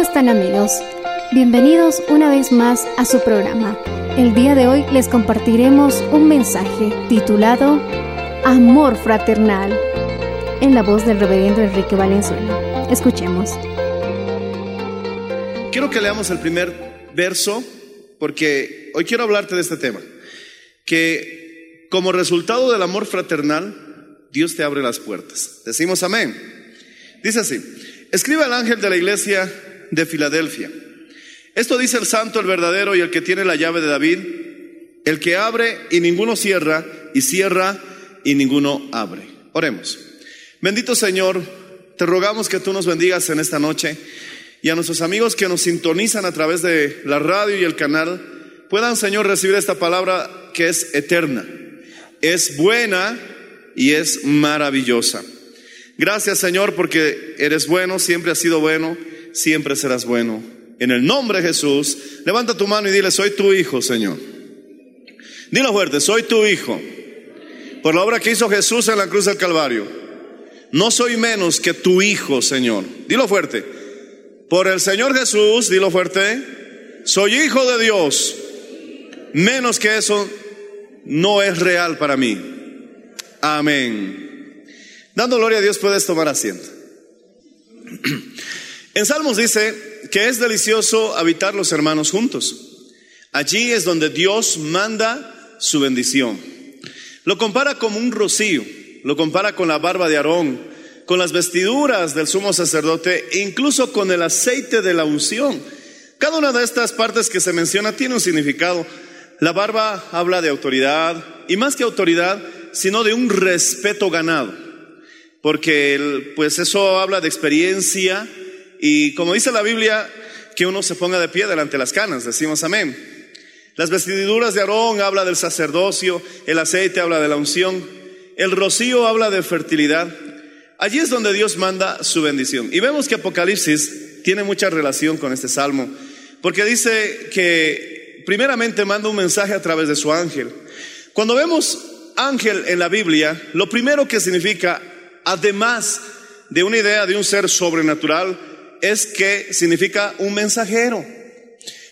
¿Cómo están amigos? Bienvenidos una vez más a su programa. El día de hoy les compartiremos un mensaje titulado Amor Fraternal en la voz del reverendo Enrique Valenzuela. Escuchemos. Quiero que leamos el primer verso porque hoy quiero hablarte de este tema. Que como resultado del amor fraternal, Dios te abre las puertas. Decimos amén. Dice así, escribe al ángel de la iglesia de Filadelfia. Esto dice el santo, el verdadero y el que tiene la llave de David, el que abre y ninguno cierra, y cierra y ninguno abre. Oremos. Bendito Señor, te rogamos que tú nos bendigas en esta noche y a nuestros amigos que nos sintonizan a través de la radio y el canal puedan, Señor, recibir esta palabra que es eterna, es buena y es maravillosa. Gracias, Señor, porque eres bueno, siempre has sido bueno, siempre serás bueno. En el nombre de Jesús, levanta tu mano y dile, soy tu hijo, Señor. Dilo fuerte, soy tu hijo. Por la obra que hizo Jesús en la cruz del Calvario. No soy menos que tu hijo, Señor. Dilo fuerte. Por el Señor Jesús, dilo fuerte, soy hijo de Dios. Menos que eso no es real para mí. Amén. Dando gloria a Dios puedes tomar asiento. En Salmos dice que es delicioso habitar los hermanos juntos. Allí es donde Dios manda su bendición. Lo compara como un rocío, lo compara con la barba de Aarón, con las vestiduras del sumo sacerdote incluso con el aceite de la unción. Cada una de estas partes que se menciona tiene un significado. La barba habla de autoridad y más que autoridad, sino de un respeto ganado, porque pues eso habla de experiencia y como dice la Biblia, que uno se ponga de pie delante de las canas, decimos amén. Las vestiduras de Aarón habla del sacerdocio, el aceite habla de la unción, el rocío habla de fertilidad. Allí es donde Dios manda su bendición. Y vemos que Apocalipsis tiene mucha relación con este salmo, porque dice que primeramente manda un mensaje a través de su ángel. Cuando vemos ángel en la Biblia, lo primero que significa, además de una idea de un ser sobrenatural, es que significa un mensajero.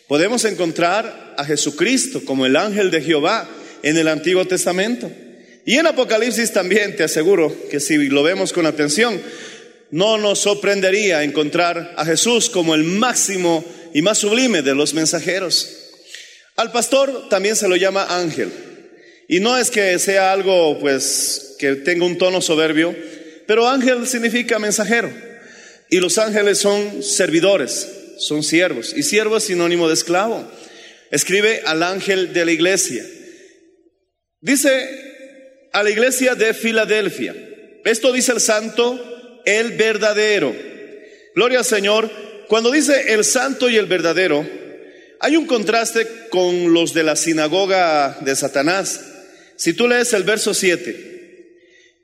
Podemos encontrar a Jesucristo como el ángel de Jehová en el Antiguo Testamento. Y en Apocalipsis también te aseguro que si lo vemos con atención, no nos sorprendería encontrar a Jesús como el máximo y más sublime de los mensajeros. Al pastor también se lo llama ángel. Y no es que sea algo pues que tenga un tono soberbio, pero ángel significa mensajero. Y los ángeles son servidores, son siervos. Y siervo es sinónimo de esclavo. Escribe al ángel de la iglesia. Dice a la iglesia de Filadelfia. Esto dice el santo, el verdadero. Gloria al Señor. Cuando dice el santo y el verdadero, hay un contraste con los de la sinagoga de Satanás. Si tú lees el verso 7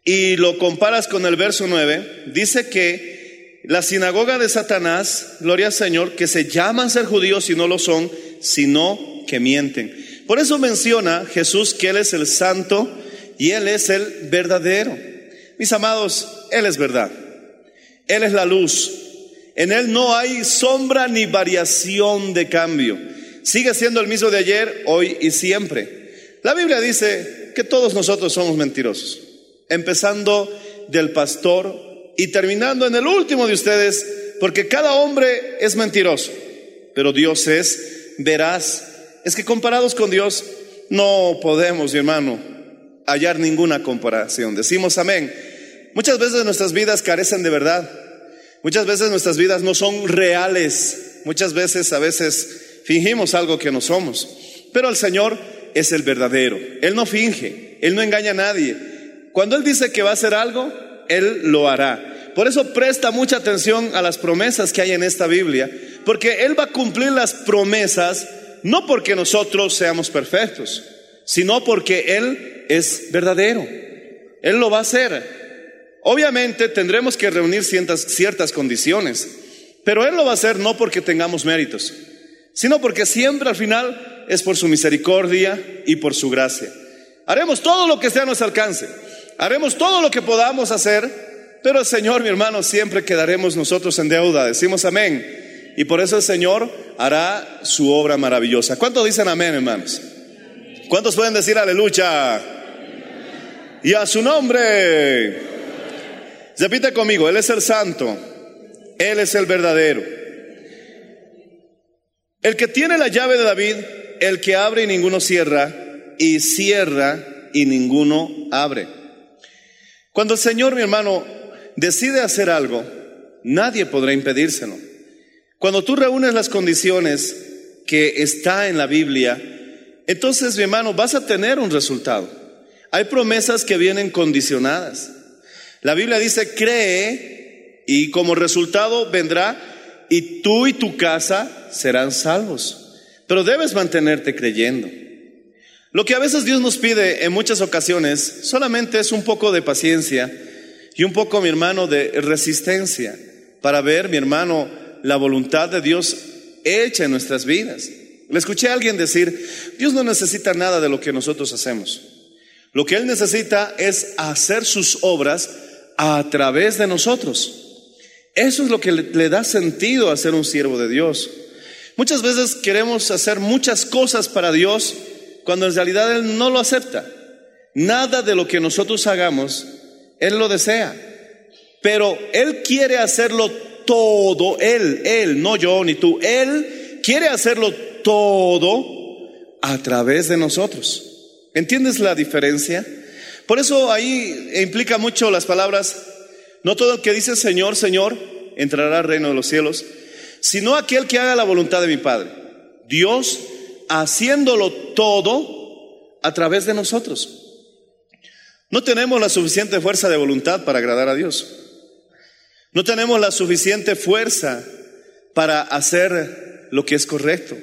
y lo comparas con el verso 9, dice que la sinagoga de Satanás, gloria al Señor, que se llaman ser judíos y no lo son, sino que mienten. Por eso menciona Jesús que Él es el santo y Él es el verdadero. Mis amados, Él es verdad. Él es la luz. En Él no hay sombra ni variación de cambio. Sigue siendo el mismo de ayer, hoy y siempre. La Biblia dice que todos nosotros somos mentirosos, empezando del pastor y terminando en el último de ustedes, porque cada hombre es mentiroso, pero Dios es veraz. Es que comparados con Dios no podemos, mi hermano, hallar ninguna comparación. Decimos amén. Muchas veces nuestras vidas carecen de verdad. Muchas veces nuestras vidas no son reales. Muchas veces, a veces, fingimos algo que no somos. Pero el Señor es el verdadero. Él no finge. Él no engaña a nadie. Cuando Él dice que va a hacer algo, Él lo hará. Por eso presta mucha atención a las promesas que hay en esta Biblia, porque Él va a cumplir las promesas no porque nosotros seamos perfectos, sino porque Él es verdadero. Él lo va a hacer. Obviamente tendremos que reunir ciertas, ciertas condiciones, pero Él lo va a hacer no porque tengamos méritos, sino porque siempre al final es por su misericordia y por su gracia. Haremos todo lo que esté a nuestro alcance, haremos todo lo que podamos hacer, pero el Señor, mi hermano, siempre quedaremos nosotros en deuda. Decimos amén. Y por eso el Señor hará su obra maravillosa. ¿Cuántos dicen amén, hermanos? ¿Cuántos pueden decir aleluya? Y a su nombre. Repite conmigo, Él es el santo, Él es el verdadero. El que tiene la llave de David, el que abre y ninguno cierra, y cierra y ninguno abre. Cuando el Señor, mi hermano, decide hacer algo, nadie podrá impedírselo. Cuando tú reúnes las condiciones que está en la Biblia, entonces, mi hermano, vas a tener un resultado. Hay promesas que vienen condicionadas. La Biblia dice, cree y como resultado vendrá y tú y tu casa serán salvos. Pero debes mantenerte creyendo. Lo que a veces Dios nos pide en muchas ocasiones solamente es un poco de paciencia y un poco, mi hermano, de resistencia para ver, mi hermano, la voluntad de Dios hecha en nuestras vidas. Le escuché a alguien decir, Dios no necesita nada de lo que nosotros hacemos. Lo que Él necesita es hacer sus obras a través de nosotros. Eso es lo que le, le da sentido a ser un siervo de Dios. Muchas veces queremos hacer muchas cosas para Dios cuando en realidad Él no lo acepta. Nada de lo que nosotros hagamos, Él lo desea. Pero Él quiere hacerlo todo, Él, Él, no yo ni tú, Él quiere hacerlo todo a través de nosotros. ¿Entiendes la diferencia? Por eso ahí implica mucho las palabras, no todo el que dice Señor, Señor, entrará al reino de los cielos, sino aquel que haga la voluntad de mi Padre. Dios haciéndolo todo a través de nosotros. No tenemos la suficiente fuerza de voluntad para agradar a Dios. No tenemos la suficiente fuerza para hacer lo que es correcto.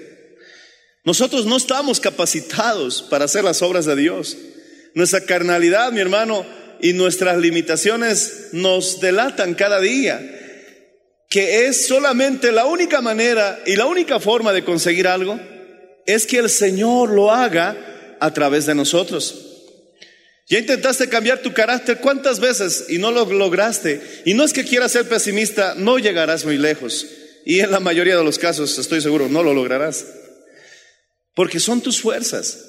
Nosotros no estamos capacitados para hacer las obras de Dios. Nuestra carnalidad, mi hermano, y nuestras limitaciones nos delatan cada día que es solamente la única manera y la única forma de conseguir algo es que el Señor lo haga a través de nosotros. Ya intentaste cambiar tu carácter cuántas veces y no lo lograste. Y no es que quieras ser pesimista, no llegarás muy lejos. Y en la mayoría de los casos, estoy seguro, no lo lograrás. Porque son tus fuerzas.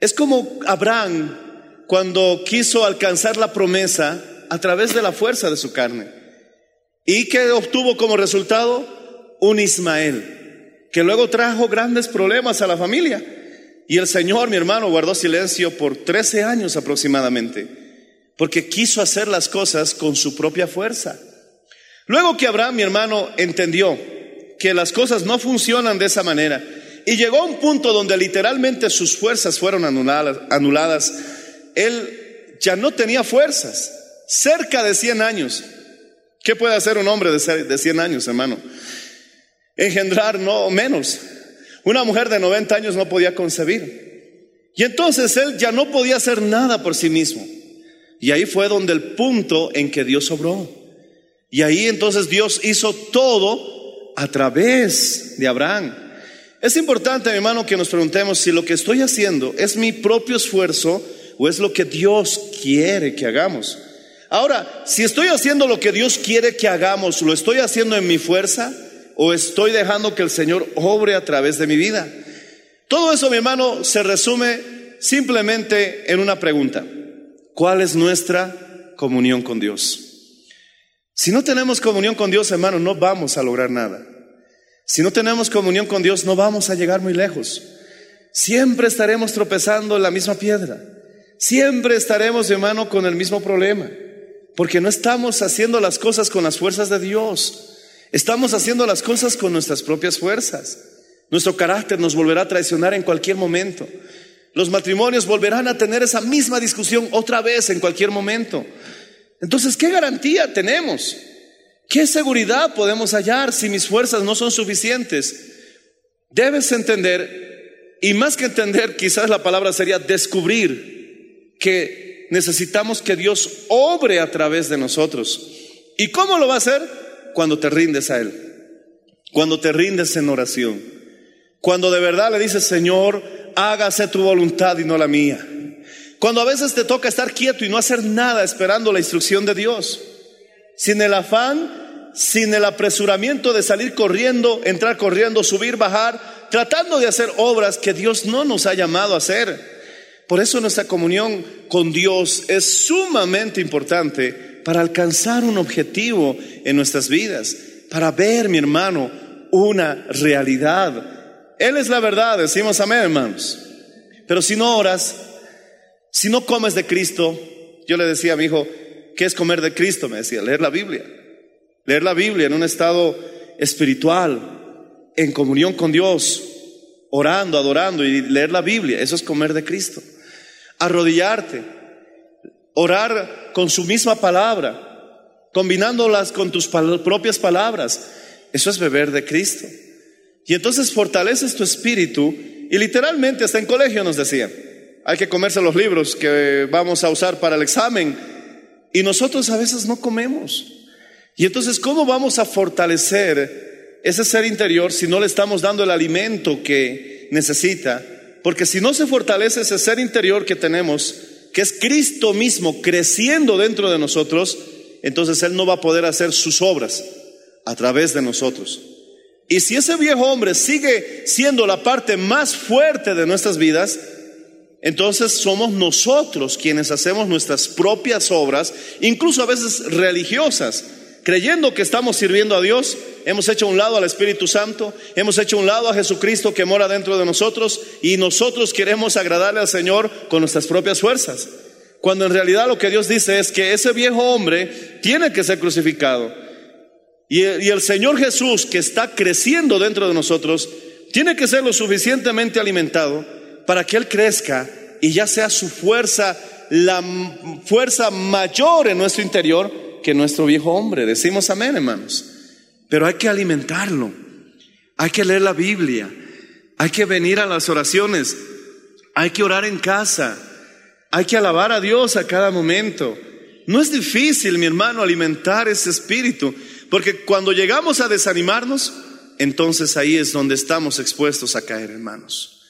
Es como Abraham cuando quiso alcanzar la promesa a través de la fuerza de su carne. ¿Y que obtuvo como resultado? Un Ismael, que luego trajo grandes problemas a la familia. Y el Señor, mi hermano, guardó silencio por 13 años aproximadamente, porque quiso hacer las cosas con su propia fuerza. Luego que Abraham, mi hermano, entendió que las cosas no funcionan de esa manera, y llegó a un punto donde literalmente sus fuerzas fueron anuladas, él ya no tenía fuerzas, cerca de 100 años. ¿Qué puede hacer un hombre de 100 años, hermano? Engendrar no menos. Una mujer de 90 años no podía concebir. Y entonces él ya no podía hacer nada por sí mismo. Y ahí fue donde el punto en que Dios obró. Y ahí entonces Dios hizo todo a través de Abraham. Es importante, mi hermano, que nos preguntemos si lo que estoy haciendo es mi propio esfuerzo o es lo que Dios quiere que hagamos. Ahora, si estoy haciendo lo que Dios quiere que hagamos, ¿lo estoy haciendo en mi fuerza o estoy dejando que el Señor obre a través de mi vida? Todo eso, mi hermano, se resume simplemente en una pregunta. ¿Cuál es nuestra comunión con Dios? Si no tenemos comunión con Dios, hermano, no vamos a lograr nada. Si no tenemos comunión con Dios, no vamos a llegar muy lejos. Siempre estaremos tropezando en la misma piedra. Siempre estaremos, hermano, con el mismo problema. Porque no estamos haciendo las cosas con las fuerzas de Dios. Estamos haciendo las cosas con nuestras propias fuerzas. Nuestro carácter nos volverá a traicionar en cualquier momento. Los matrimonios volverán a tener esa misma discusión otra vez en cualquier momento. Entonces, ¿qué garantía tenemos? ¿Qué seguridad podemos hallar si mis fuerzas no son suficientes? Debes entender, y más que entender, quizás la palabra sería descubrir que necesitamos que Dios obre a través de nosotros. ¿Y cómo lo va a hacer? Cuando te rindes a Él, cuando te rindes en oración, cuando de verdad le dices, Señor, hágase tu voluntad y no la mía. Cuando a veces te toca estar quieto y no hacer nada esperando la instrucción de Dios sin el afán, sin el apresuramiento de salir corriendo, entrar corriendo, subir, bajar, tratando de hacer obras que Dios no nos ha llamado a hacer. Por eso nuestra comunión con Dios es sumamente importante para alcanzar un objetivo en nuestras vidas, para ver, mi hermano, una realidad. Él es la verdad, decimos amén, hermanos. Pero si no oras, si no comes de Cristo, yo le decía a mi hijo, ¿Qué es comer de Cristo? Me decía, leer la Biblia. Leer la Biblia en un estado espiritual, en comunión con Dios, orando, adorando y leer la Biblia. Eso es comer de Cristo. Arrodillarte, orar con su misma palabra, combinándolas con tus propias palabras. Eso es beber de Cristo. Y entonces fortaleces tu espíritu y literalmente hasta en colegio nos decía, hay que comerse los libros que vamos a usar para el examen y nosotros a veces no comemos. Y entonces, ¿cómo vamos a fortalecer ese ser interior si no le estamos dando el alimento que necesita? Porque si no se fortalece ese ser interior que tenemos, que es Cristo mismo creciendo dentro de nosotros, entonces Él no va a poder hacer sus obras a través de nosotros. Y si ese viejo hombre sigue siendo la parte más fuerte de nuestras vidas, entonces somos nosotros quienes hacemos nuestras propias obras, incluso a veces religiosas, creyendo que estamos sirviendo a Dios. Hemos hecho un lado al Espíritu Santo, hemos hecho un lado a Jesucristo que mora dentro de nosotros y nosotros queremos agradarle al Señor con nuestras propias fuerzas. Cuando en realidad lo que Dios dice es que ese viejo hombre tiene que ser crucificado. Y el Señor Jesús que está creciendo dentro de nosotros tiene que ser lo suficientemente alimentado para que Él crezca y ya sea su fuerza, la fuerza mayor en nuestro interior que nuestro viejo hombre. Decimos amén, hermanos. Pero hay que alimentarlo. Hay que leer la Biblia. Hay que venir a las oraciones. Hay que orar en casa. Hay que alabar a Dios a cada momento. No es difícil, mi hermano, alimentar ese espíritu, porque cuando llegamos a desanimarnos, entonces ahí es donde estamos expuestos a caer, hermanos.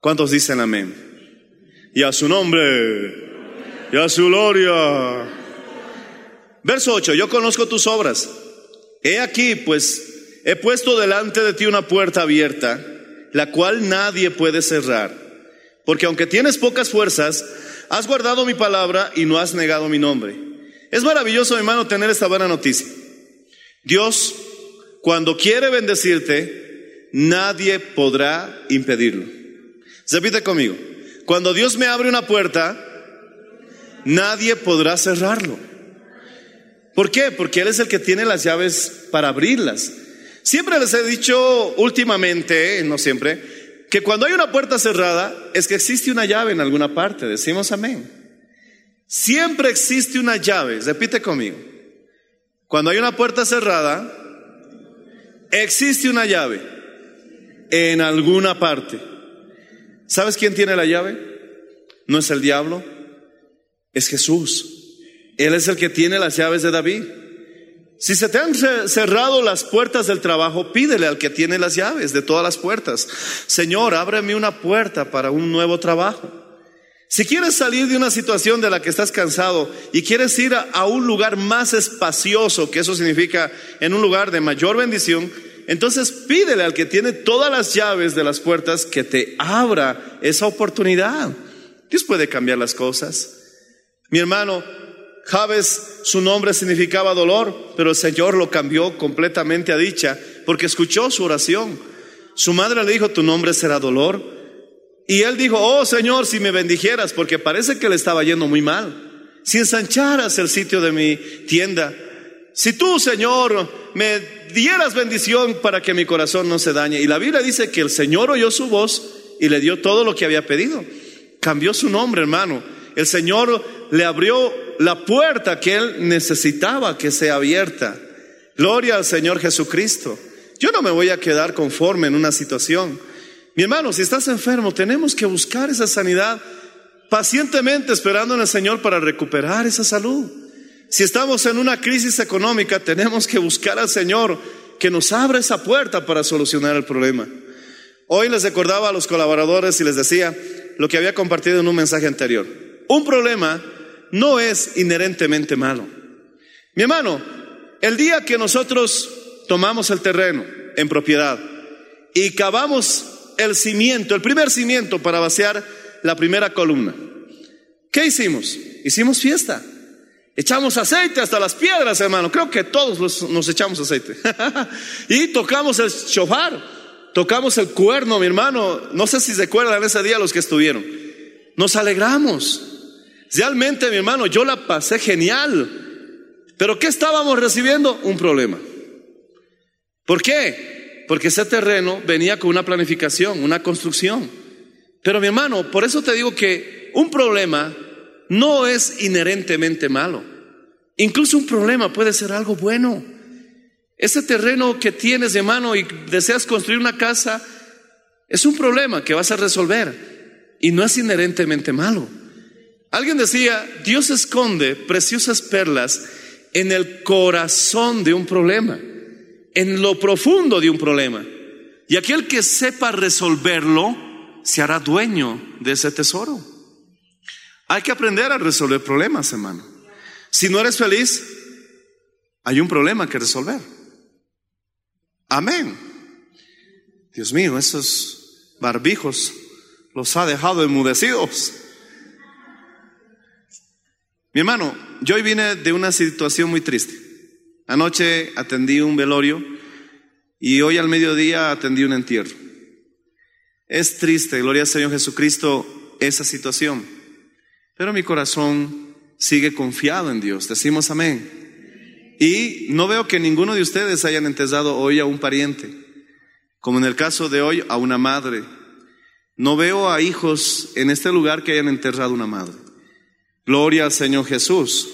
¿Cuántos dicen amén? Y a su nombre, y a su gloria. Verso 8, yo conozco tus obras. He aquí, pues, he puesto delante de ti una puerta abierta, la cual nadie puede cerrar. Porque aunque tienes pocas fuerzas, has guardado mi palabra y no has negado mi nombre. Es maravilloso, hermano, tener esta buena noticia. Dios, cuando quiere bendecirte, nadie podrá impedirlo. Repite conmigo. Cuando Dios me abre una puerta, nadie podrá cerrarlo. ¿Por qué? Porque Él es el que tiene las llaves para abrirlas. Siempre les he dicho últimamente, no siempre, que cuando hay una puerta cerrada es que existe una llave en alguna parte. Decimos amén. Siempre existe una llave. Repite conmigo. Cuando hay una puerta cerrada, existe una llave en alguna parte. ¿Sabes quién tiene la llave? No es el diablo, es Jesús. Él es el que tiene las llaves de David. Si se te han ce- cerrado las puertas del trabajo, pídele al que tiene las llaves de todas las puertas. Señor, ábreme una puerta para un nuevo trabajo. Si quieres salir de una situación de la que estás cansado y quieres ir a, a un lugar más espacioso, que eso significa en un lugar de mayor bendición, entonces pídele al que tiene todas las llaves de las puertas que te abra esa oportunidad. Dios puede cambiar las cosas. Mi hermano, Jabes, su nombre significaba dolor, pero el Señor lo cambió completamente a dicha porque escuchó su oración. Su madre le dijo, tu nombre será dolor. Y él dijo, oh Señor, si me bendijeras, porque parece que le estaba yendo muy mal. Si ensancharas el sitio de mi tienda. Si tú, Señor, me dieras bendición para que mi corazón no se dañe. Y la Biblia dice que el Señor oyó su voz y le dio todo lo que había pedido. Cambió su nombre, hermano. El Señor le abrió la puerta que él necesitaba que sea abierta. Gloria al Señor Jesucristo. Yo no me voy a quedar conforme en una situación. Mi hermano, si estás enfermo, tenemos que buscar esa sanidad pacientemente esperando en el Señor para recuperar esa salud. Si estamos en una crisis económica, tenemos que buscar al Señor que nos abra esa puerta para solucionar el problema. Hoy les recordaba a los colaboradores y les decía lo que había compartido en un mensaje anterior. Un problema no es inherentemente malo. Mi hermano, el día que nosotros tomamos el terreno en propiedad y cavamos el cimiento, el primer cimiento para vaciar la primera columna, ¿qué hicimos? Hicimos fiesta. Echamos aceite hasta las piedras, hermano. Creo que todos nos echamos aceite. y tocamos el shofar, tocamos el cuerno, mi hermano. No sé si se acuerdan ese día los que estuvieron. Nos alegramos. Realmente, mi hermano, yo la pasé genial. Pero ¿qué estábamos recibiendo? Un problema. ¿Por qué? Porque ese terreno venía con una planificación, una construcción. Pero mi hermano, por eso te digo que un problema no es inherentemente malo. Incluso un problema puede ser algo bueno. Ese terreno que tienes, hermano, y deseas construir una casa, es un problema que vas a resolver y no es inherentemente malo. Alguien decía, Dios esconde preciosas perlas en el corazón de un problema, en lo profundo de un problema. Y aquel que sepa resolverlo se hará dueño de ese tesoro. Hay que aprender a resolver problemas, hermano. Si no eres feliz, hay un problema que resolver. Amén. Dios mío, esos barbijos los ha dejado enmudecidos. Mi hermano, yo hoy vine de una situación muy triste. Anoche atendí un velorio y hoy al mediodía atendí un entierro. Es triste, gloria al Señor Jesucristo, esa situación. Pero mi corazón sigue confiado en Dios. Decimos amén. Y no veo que ninguno de ustedes hayan enterrado hoy a un pariente, como en el caso de hoy a una madre. No veo a hijos en este lugar que hayan enterrado una madre. Gloria al Señor Jesús.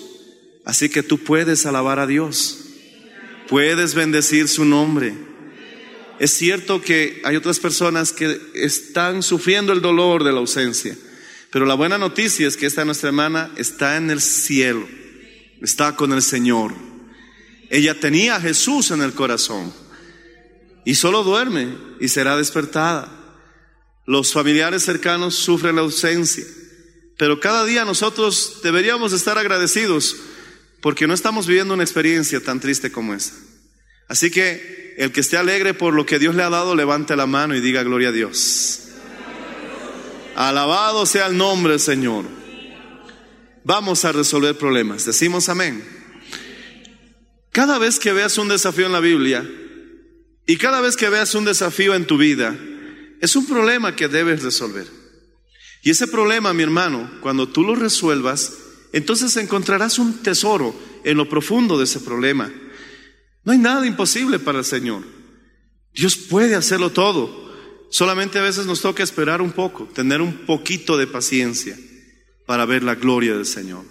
Así que tú puedes alabar a Dios. Puedes bendecir su nombre. Es cierto que hay otras personas que están sufriendo el dolor de la ausencia, pero la buena noticia es que esta nuestra hermana está en el cielo, está con el Señor. Ella tenía a Jesús en el corazón y solo duerme y será despertada. Los familiares cercanos sufren la ausencia, pero cada día nosotros deberíamos estar agradecidos porque no estamos viviendo una experiencia tan triste como esa. Así que el que esté alegre por lo que Dios le ha dado, levante la mano y diga gloria a Dios. Alabado sea el nombre del Señor. Vamos a resolver problemas. Decimos amén. Cada vez que veas un desafío en la Biblia y cada vez que veas un desafío en tu vida, es un problema que debes resolver. Y ese problema, mi hermano, cuando tú lo resuelvas, entonces encontrarás un tesoro en lo profundo de ese problema. No hay nada imposible para el Señor. Dios puede hacerlo todo. Solamente a veces nos toca esperar un poco, tener un poquito de paciencia para ver la gloria del Señor.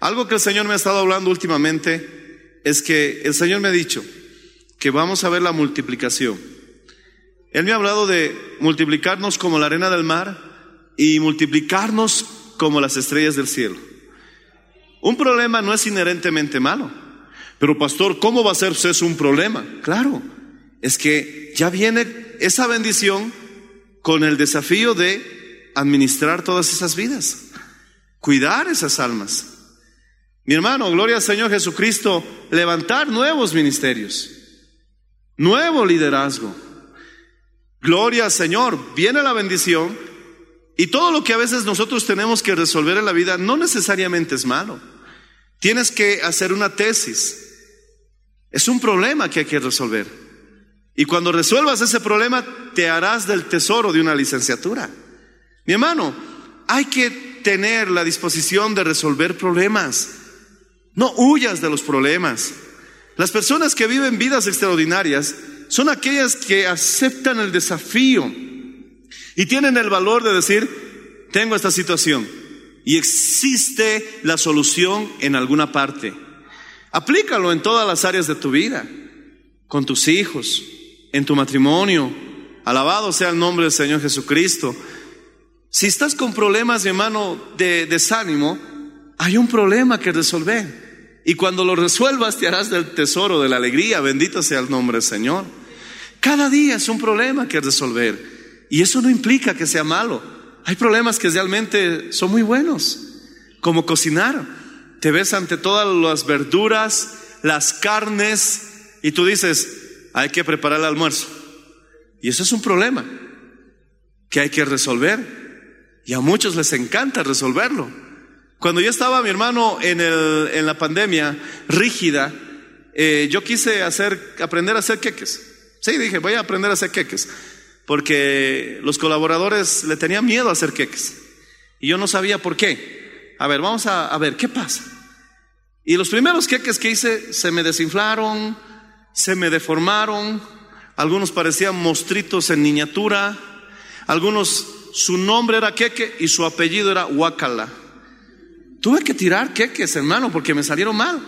Algo que el Señor me ha estado hablando últimamente es que el Señor me ha dicho que vamos a ver la multiplicación. Él me ha hablado de multiplicarnos como la arena del mar y multiplicarnos como las estrellas del cielo. Un problema no es inherentemente malo, Pero pastor, ¿cómo va a ser eso un problema? Claro, es que ya viene esa bendición con el desafío de administrar todas esas vidas, cuidar esas almas. Mi hermano, gloria al Señor Jesucristo, levantar nuevos ministerios, nuevo liderazgo. Gloria al Señor, viene la bendición y todo lo que a veces nosotros tenemos que resolver en la vida no necesariamente es malo. Tienes que hacer una tesis. Es un problema que hay que resolver. Y cuando resuelvas ese problema, te harás del tesoro de una licenciatura. Mi hermano, hay que tener la disposición de resolver problemas. No huyas de los problemas. Las personas que viven vidas extraordinarias son aquellas que aceptan el desafío y tienen el valor de decir, tengo esta situación y existe la solución en alguna parte. Aplícalo en todas las áreas de tu vida, con tus hijos, en tu matrimonio. Alabado sea el nombre del Señor Jesucristo. Si estás con problemas, mi hermano, de desánimo, hay un problema que resolver. Y cuando lo resuelvas, te harás del tesoro de la alegría. Bendito sea el nombre del Señor. Cada día es un problema que resolver. Y eso no implica que sea malo. Hay problemas que realmente son muy buenos, como cocinar. Te ves ante todas las verduras, las carnes, y tú dices, hay que preparar el almuerzo. Y eso es un problema que hay que resolver. Y a muchos les encanta resolverlo. Cuando yo estaba, mi hermano, en, el, en la pandemia rígida, eh, yo quise hacer, aprender a hacer queques. Sí, dije, voy a aprender a hacer queques. Porque los colaboradores le tenían miedo a hacer queques. Y yo no sabía por qué. A ver, vamos a, ver, ¿qué pasa? Y los primeros queques que hice se me desinflaron, se me deformaron, algunos parecían mostritos en miniatura, algunos su nombre era Queque y su apellido era Huacala. Tuve que tirar queques, hermano, porque me salieron mal.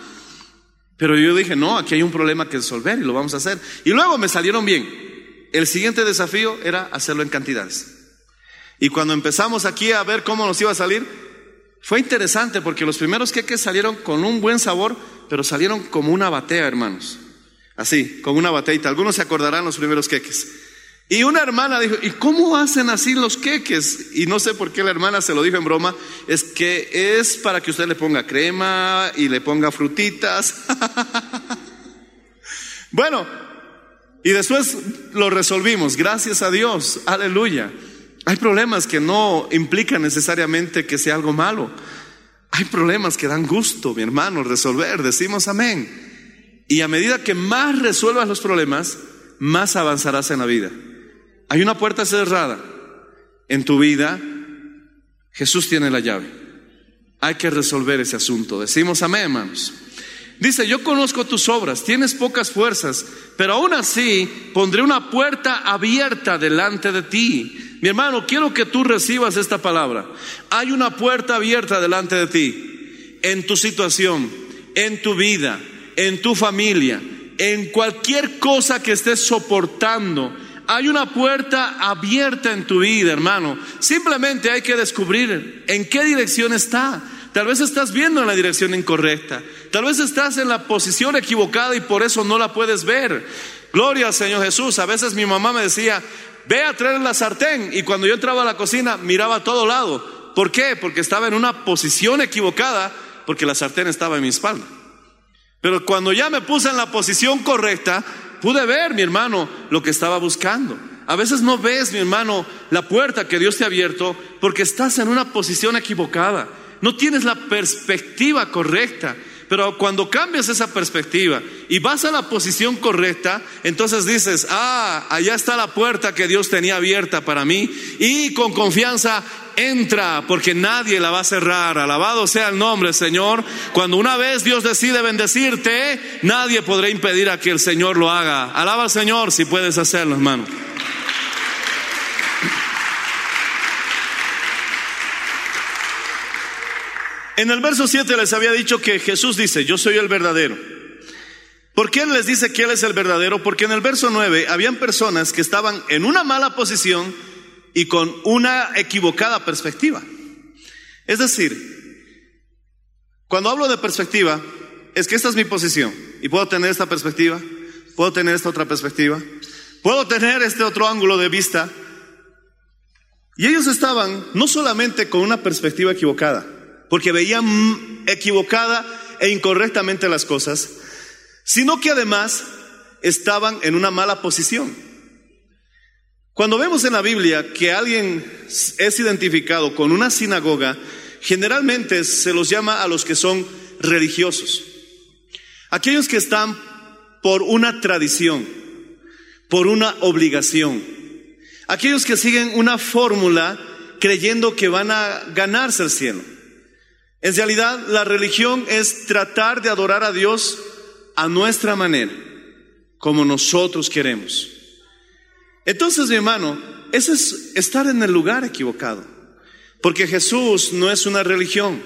Pero yo dije, no, aquí hay un problema que resolver y lo vamos a hacer. Y luego me salieron bien. El siguiente desafío era hacerlo en cantidades. Y cuando empezamos aquí a ver cómo nos iba a salir, fue interesante porque los primeros queques salieron con un buen sabor, pero salieron como una batea, hermanos. Así, con una bateita. Algunos se acordarán los primeros queques. Y una hermana dijo, ¿y cómo hacen así los queques? Y no sé por qué la hermana se lo dijo en broma, es que es para que usted le ponga crema y le ponga frutitas. bueno, y después lo resolvimos, gracias a Dios, aleluya. Hay problemas que no implican necesariamente que sea algo malo. Hay problemas que dan gusto, mi hermano, resolver. Decimos amén. Y a medida que más resuelvas los problemas, más avanzarás en la vida. Hay una puerta cerrada en tu vida. Jesús tiene la llave. Hay que resolver ese asunto. Decimos amén, hermanos. Dice, yo conozco tus obras, tienes pocas fuerzas, pero aún así pondré una puerta abierta delante de ti. Mi hermano, quiero que tú recibas esta palabra. Hay una puerta abierta delante de ti, en tu situación, en tu vida, en tu familia, en cualquier cosa que estés soportando. Hay una puerta abierta en tu vida, hermano. Simplemente hay que descubrir en qué dirección está. Tal vez estás viendo en la dirección incorrecta. Tal vez estás en la posición equivocada y por eso no la puedes ver. Gloria al Señor Jesús. A veces mi mamá me decía, ve a traer la sartén. Y cuando yo entraba a la cocina, miraba a todo lado. ¿Por qué? Porque estaba en una posición equivocada, porque la sartén estaba en mi espalda. Pero cuando ya me puse en la posición correcta, pude ver, mi hermano, lo que estaba buscando. A veces no ves, mi hermano, la puerta que Dios te ha abierto porque estás en una posición equivocada. No tienes la perspectiva correcta. Pero cuando cambias esa perspectiva y vas a la posición correcta, entonces dices, ah, allá está la puerta que Dios tenía abierta para mí. Y con confianza entra, porque nadie la va a cerrar. Alabado sea el nombre, Señor. Cuando una vez Dios decide bendecirte, nadie podrá impedir a que el Señor lo haga. Alaba al Señor si puedes hacerlo, hermano. En el verso 7 les había dicho que Jesús dice, yo soy el verdadero. ¿Por qué les dice que Él es el verdadero? Porque en el verso 9 habían personas que estaban en una mala posición y con una equivocada perspectiva. Es decir, cuando hablo de perspectiva, es que esta es mi posición y puedo tener esta perspectiva, puedo tener esta otra perspectiva, puedo tener este otro ángulo de vista. Y ellos estaban no solamente con una perspectiva equivocada, porque veían equivocada e incorrectamente las cosas, sino que además estaban en una mala posición. Cuando vemos en la Biblia que alguien es identificado con una sinagoga, generalmente se los llama a los que son religiosos. Aquellos que están por una tradición, por una obligación. Aquellos que siguen una fórmula creyendo que van a ganarse el cielo. En realidad, la religión es tratar de adorar a Dios a nuestra manera, como nosotros queremos. Entonces, mi hermano, eso es estar en el lugar equivocado, porque Jesús no es una religión.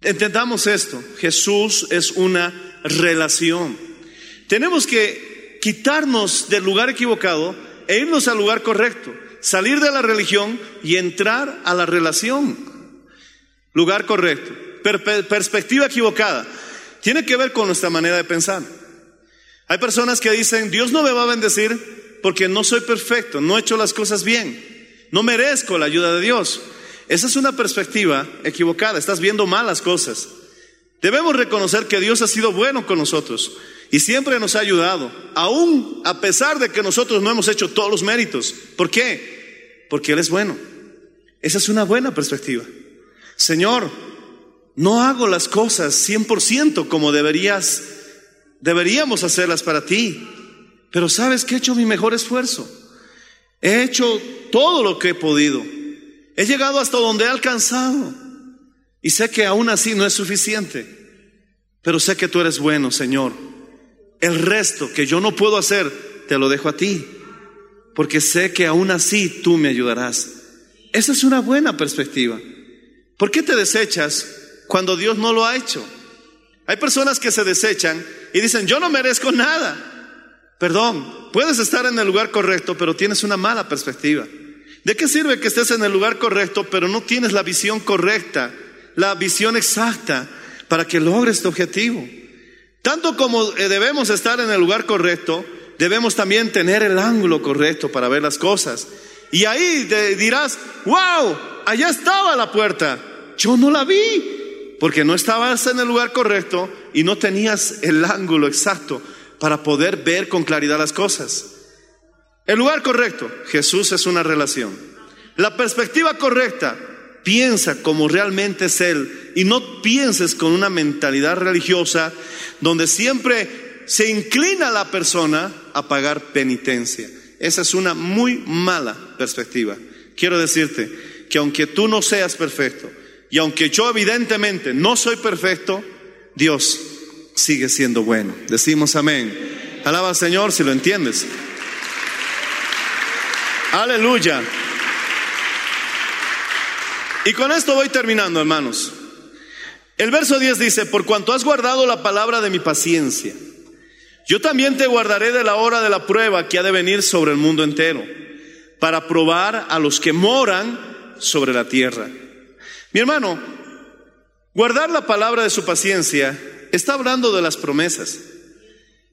Entendamos esto, Jesús es una relación. Tenemos que quitarnos del lugar equivocado e irnos al lugar correcto, salir de la religión y entrar a la relación. Lugar correcto, perspectiva equivocada. Tiene que ver con nuestra manera de pensar. Hay personas que dicen, Dios no me va a bendecir porque no soy perfecto, no he hecho las cosas bien, no merezco la ayuda de Dios. Esa es una perspectiva equivocada, estás viendo malas cosas. Debemos reconocer que Dios ha sido bueno con nosotros y siempre nos ha ayudado, aún a pesar de que nosotros no hemos hecho todos los méritos. ¿Por qué? Porque Él es bueno. Esa es una buena perspectiva. Señor, no hago las cosas 100% como deberías, deberíamos hacerlas para ti, pero sabes que he hecho mi mejor esfuerzo. He hecho todo lo que he podido. He llegado hasta donde he alcanzado. Y sé que aún así no es suficiente. Pero sé que tú eres bueno, Señor. El resto que yo no puedo hacer, te lo dejo a ti. Porque sé que aún así tú me ayudarás. Esa es una buena perspectiva. ¿Por qué te desechas cuando Dios no lo ha hecho? Hay personas que se desechan y dicen, yo no merezco nada. Perdón, puedes estar en el lugar correcto, pero tienes una mala perspectiva. ¿De qué sirve que estés en el lugar correcto, pero no tienes la visión correcta, la visión exacta para que logres tu objetivo? Tanto como eh, debemos estar en el lugar correcto, debemos también tener el ángulo correcto para ver las cosas. Y ahí te dirás, wow, allá estaba la puerta. Yo no la vi, porque no estabas en el lugar correcto y no tenías el ángulo exacto para poder ver con claridad las cosas. El lugar correcto, Jesús es una relación. La perspectiva correcta, piensa como realmente es Él y no pienses con una mentalidad religiosa donde siempre se inclina la persona a pagar penitencia. Esa es una muy mala perspectiva. Quiero decirte que aunque tú no seas perfecto y aunque yo evidentemente no soy perfecto, Dios sigue siendo bueno. Decimos amén. Alaba al Señor si lo entiendes. Aleluya. Y con esto voy terminando, hermanos. El verso 10 dice, por cuanto has guardado la palabra de mi paciencia, yo también te guardaré de la hora de la prueba que ha de venir sobre el mundo entero, para probar a los que moran sobre la tierra. Mi hermano, guardar la palabra de su paciencia está hablando de las promesas.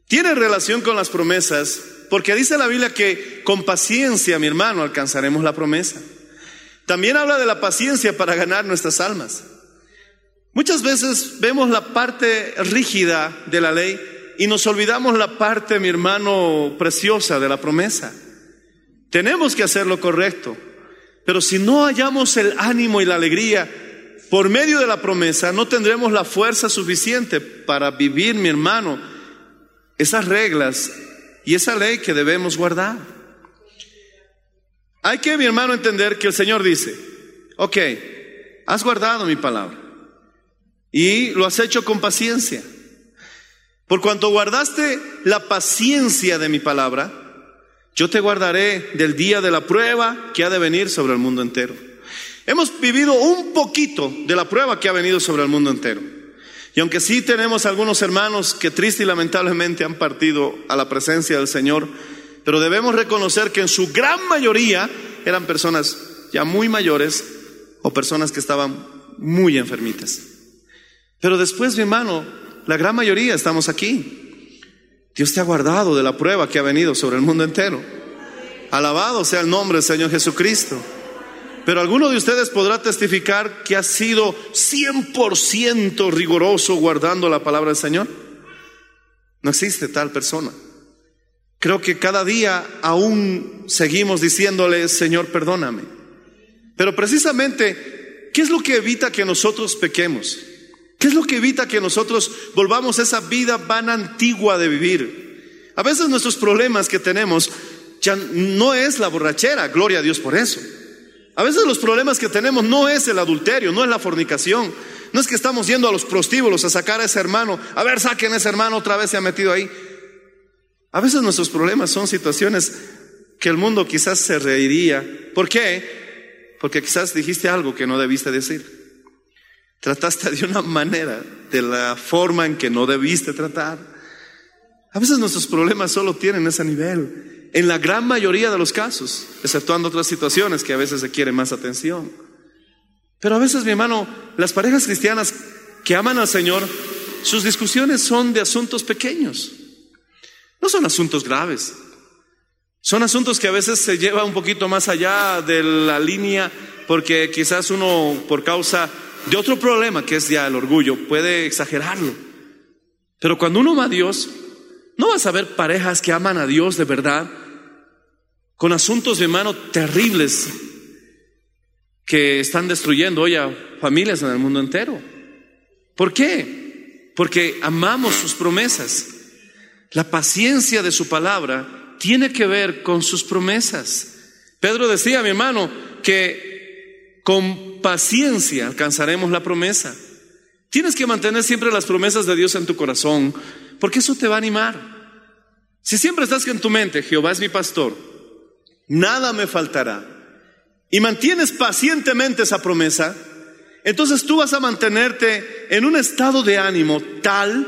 Tiene relación con las promesas porque dice la Biblia que con paciencia, mi hermano, alcanzaremos la promesa. También habla de la paciencia para ganar nuestras almas. Muchas veces vemos la parte rígida de la ley y nos olvidamos la parte, mi hermano, preciosa de la promesa. Tenemos que hacer lo correcto, pero si no hallamos el ánimo y la alegría por medio de la promesa, no tendremos la fuerza suficiente para vivir, mi hermano, esas reglas y esa ley que debemos guardar. Hay que, mi hermano, entender que el Señor dice, ok, has guardado mi palabra y lo has hecho con paciencia. Por cuanto guardaste la paciencia de mi palabra, yo te guardaré del día de la prueba que ha de venir sobre el mundo entero. Hemos vivido un poquito de la prueba que ha venido sobre el mundo entero. Y aunque sí tenemos algunos hermanos que triste y lamentablemente han partido a la presencia del Señor, pero debemos reconocer que en su gran mayoría eran personas ya muy mayores o personas que estaban muy enfermitas. Pero después, mi hermano, La gran mayoría estamos aquí. Dios te ha guardado de la prueba que ha venido sobre el mundo entero. Alabado sea el nombre del Señor Jesucristo. Pero alguno de ustedes podrá testificar que ha sido 100% riguroso guardando la palabra del Señor. No existe tal persona. Creo que cada día aún seguimos diciéndole, Señor, perdóname. Pero precisamente, ¿qué es lo que evita que nosotros pequemos? ¿Qué es lo que evita que nosotros volvamos a esa vida vana antigua de vivir? A veces nuestros problemas que tenemos ya no es la borrachera, gloria a Dios por eso. A veces los problemas que tenemos no es el adulterio, no es la fornicación, no es que estamos yendo a los prostíbulos a sacar a ese hermano, a ver, saquen a ese hermano otra vez se ha metido ahí. A veces nuestros problemas son situaciones que el mundo quizás se reiría. ¿Por qué? Porque quizás dijiste algo que no debiste decir. Trataste de una manera, de la forma en que no debiste tratar. A veces nuestros problemas solo tienen ese nivel en la gran mayoría de los casos, exceptuando otras situaciones que a veces requieren más atención. Pero a veces, mi hermano, las parejas cristianas que aman al Señor, sus discusiones son de asuntos pequeños, no son asuntos graves. Son asuntos que a veces se lleva un poquito más allá de la línea porque quizás uno por causa de otro problema que es ya el orgullo puede exagerarlo. Pero cuando uno ama a Dios, no vas a ver parejas que aman a Dios de verdad con asuntos de mano terribles que están destruyendo hoy a familias en el mundo entero. ¿Por qué? Porque amamos sus promesas. La paciencia de su palabra tiene que ver con sus promesas. Pedro decía, mi hermano, que con paciencia alcanzaremos la promesa. Tienes que mantener siempre las promesas de Dios en tu corazón, porque eso te va a animar. Si siempre estás en tu mente, Jehová es mi pastor, nada me faltará, y mantienes pacientemente esa promesa, entonces tú vas a mantenerte en un estado de ánimo tal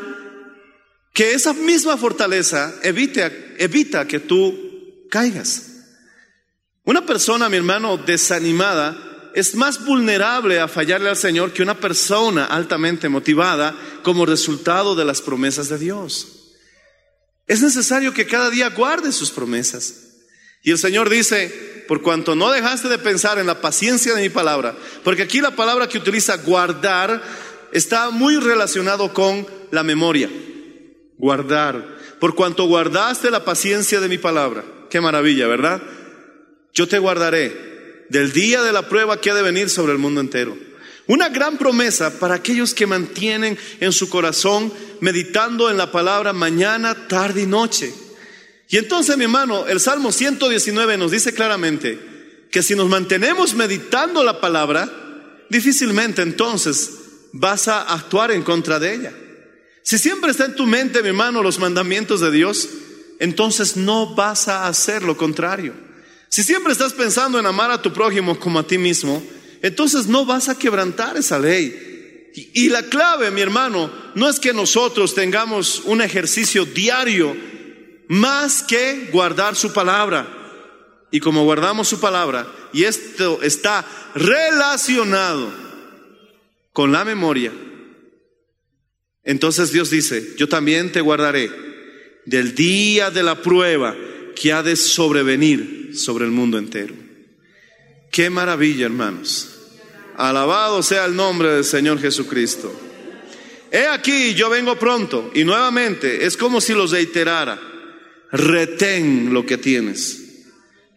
que esa misma fortaleza evite, evita que tú caigas. Una persona, mi hermano, desanimada es más vulnerable a fallarle al Señor que una persona altamente motivada como resultado de las promesas de Dios. Es necesario que cada día guarde sus promesas. Y el Señor dice, por cuanto no dejaste de pensar en la paciencia de mi palabra, porque aquí la palabra que utiliza guardar está muy relacionado con la memoria. Guardar. Por cuanto guardaste la paciencia de mi palabra. Qué maravilla, ¿verdad? Yo te guardaré del día de la prueba que ha de venir sobre el mundo entero. Una gran promesa para aquellos que mantienen en su corazón meditando en la palabra mañana, tarde y noche. Y entonces, mi hermano, el Salmo 119 nos dice claramente que si nos mantenemos meditando la palabra, difícilmente entonces vas a actuar en contra de ella. Si siempre está en tu mente, mi hermano, los mandamientos de Dios, entonces no vas a hacer lo contrario. Si siempre estás pensando en amar a tu prójimo como a ti mismo, entonces no vas a quebrantar esa ley. Y, la clave, mi hermano, no es que nosotros tengamos un ejercicio diario más que guardar su palabra. Y como guardamos su palabra, y esto está relacionado con la memoria, entonces Dios dice, yo también te guardaré del día de la prueba que ha de sobrevenir sobre el mundo entero. Qué maravilla, hermanos. Alabado sea el nombre del Señor Jesucristo. He aquí, yo vengo pronto, y nuevamente es como si los reiterara retén lo que tienes,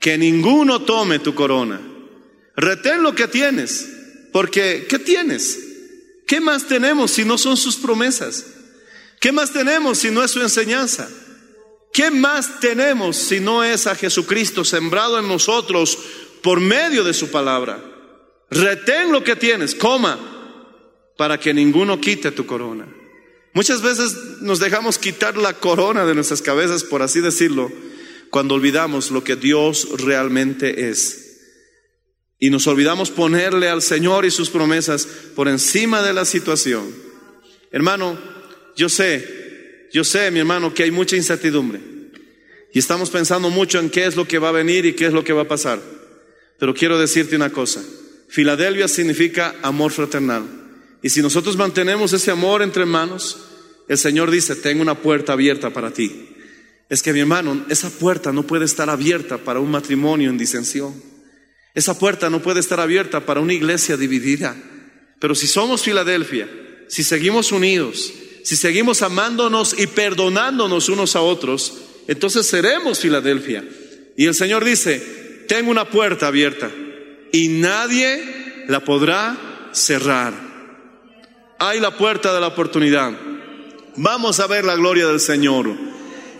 que ninguno tome tu corona. Retén lo que tienes, porque ¿qué tienes? ¿Qué más tenemos si no son sus promesas? ¿Qué más tenemos si no es su enseñanza? ¿Qué más tenemos si no es a Jesucristo sembrado en nosotros por medio de su palabra? Retén lo que tienes, coma, para que ninguno quite tu corona. Muchas veces nos dejamos quitar la corona de nuestras cabezas, por así decirlo, cuando olvidamos lo que Dios realmente es. Y nos olvidamos ponerle al Señor y sus promesas por encima de la situación. Hermano, yo sé, yo sé, mi hermano, que hay mucha incertidumbre. Y estamos pensando mucho en qué es lo que va a venir y qué es lo que va a pasar. Pero quiero decirte una cosa. Filadelfia significa amor fraternal. Y si nosotros mantenemos ese amor entre hermanos, el Señor dice, tengo una puerta abierta para ti. Es que mi hermano, esa puerta no puede estar abierta para un matrimonio en disensión. Esa puerta no puede estar abierta para una iglesia dividida. Pero si somos Filadelfia, si seguimos unidos, si seguimos amándonos y perdonándonos unos a otros, entonces seremos Filadelfia. Y el Señor dice, tengo una puerta abierta y nadie la podrá cerrar. Hay la puerta de la oportunidad. Vamos a ver la gloria del Señor.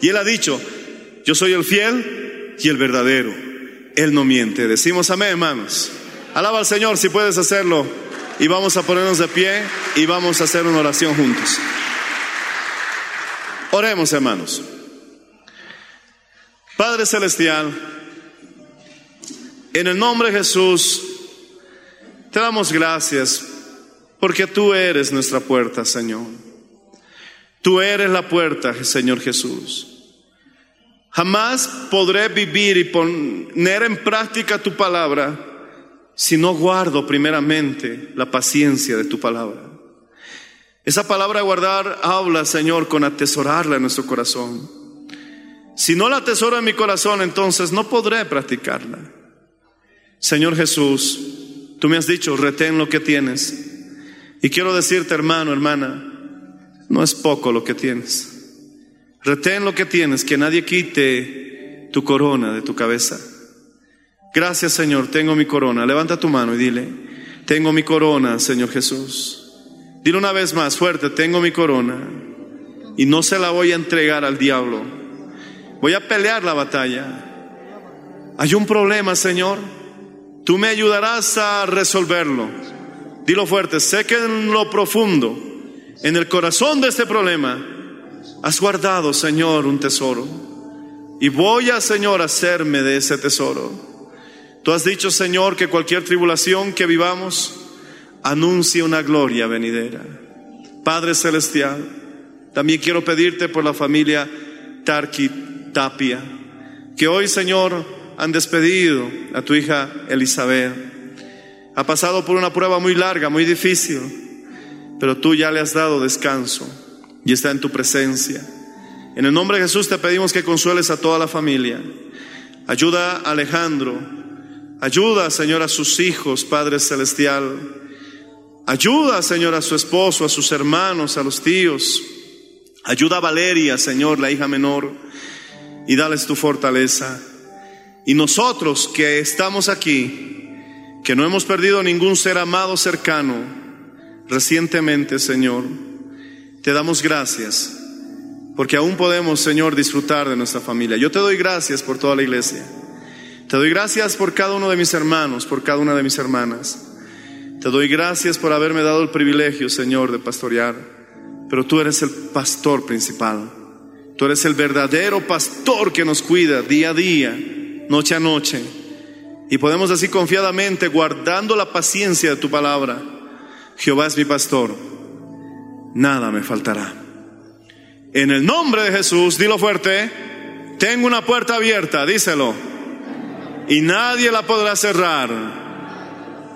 Y Él ha dicho, yo soy el fiel y el verdadero. Él no miente. Decimos amén, hermanos. Alaba al Señor si puedes hacerlo. Y vamos a ponernos de pie y vamos a hacer una oración juntos. Oremos, hermanos. Padre Celestial, en el nombre de Jesús, te damos gracias porque tú eres nuestra puerta, Señor. Tú eres la puerta, Señor Jesús. Jamás podré vivir y poner en práctica tu palabra si no guardo primeramente la paciencia de tu palabra. Esa palabra guardar habla, Señor, con atesorarla en nuestro corazón. Si no la atesoro en mi corazón, entonces no podré practicarla. Señor Jesús, tú me has dicho, retén lo que tienes. Y quiero decirte, hermano, hermana, no es poco lo que tienes. Retén lo que tienes, que nadie quite tu corona de tu cabeza. Gracias Señor, tengo mi corona. Levanta tu mano y dile, tengo mi corona, Señor Jesús. Dile una vez más fuerte, tengo mi corona y no se la voy a entregar al diablo. Voy a pelear la batalla. Hay un problema, Señor. Tú me ayudarás a resolverlo. Dilo fuerte, sé que en lo profundo en el corazón de este problema, has guardado, Señor, un tesoro. Y voy a, Señor, hacerme de ese tesoro. Tú has dicho, Señor, que cualquier tribulación que vivamos anuncia una gloria venidera. Padre Celestial, también quiero pedirte por la familia Tarki Tapia, que hoy, Señor, han despedido a tu hija Elizabeth. Ha pasado por una prueba muy larga, muy difícil pero tú ya le has dado descanso y está en tu presencia. En el nombre de Jesús te pedimos que consueles a toda la familia. Ayuda a Alejandro, ayuda, Señor, a sus hijos, Padre Celestial. Ayuda, Señor, a su esposo, a sus hermanos, a los tíos. Ayuda a Valeria, Señor, la hija menor, y dales tu fortaleza. Y nosotros que estamos aquí, que no hemos perdido ningún ser amado cercano, recientemente, Señor, te damos gracias porque aún podemos, Señor, disfrutar de nuestra familia. Yo te doy gracias por toda la iglesia. Te doy gracias por cada uno de mis hermanos, por cada una de mis hermanas. Te doy gracias por haberme dado el privilegio, Señor, de pastorear. Pero tú eres el pastor principal. Tú eres el verdadero pastor que nos cuida día a día, noche a noche. Y podemos decir confiadamente, guardando la paciencia de tu palabra, Jehová es mi pastor, nada me faltará. En el nombre de Jesús, dilo fuerte, tengo una puerta abierta, díselo, y nadie la podrá cerrar.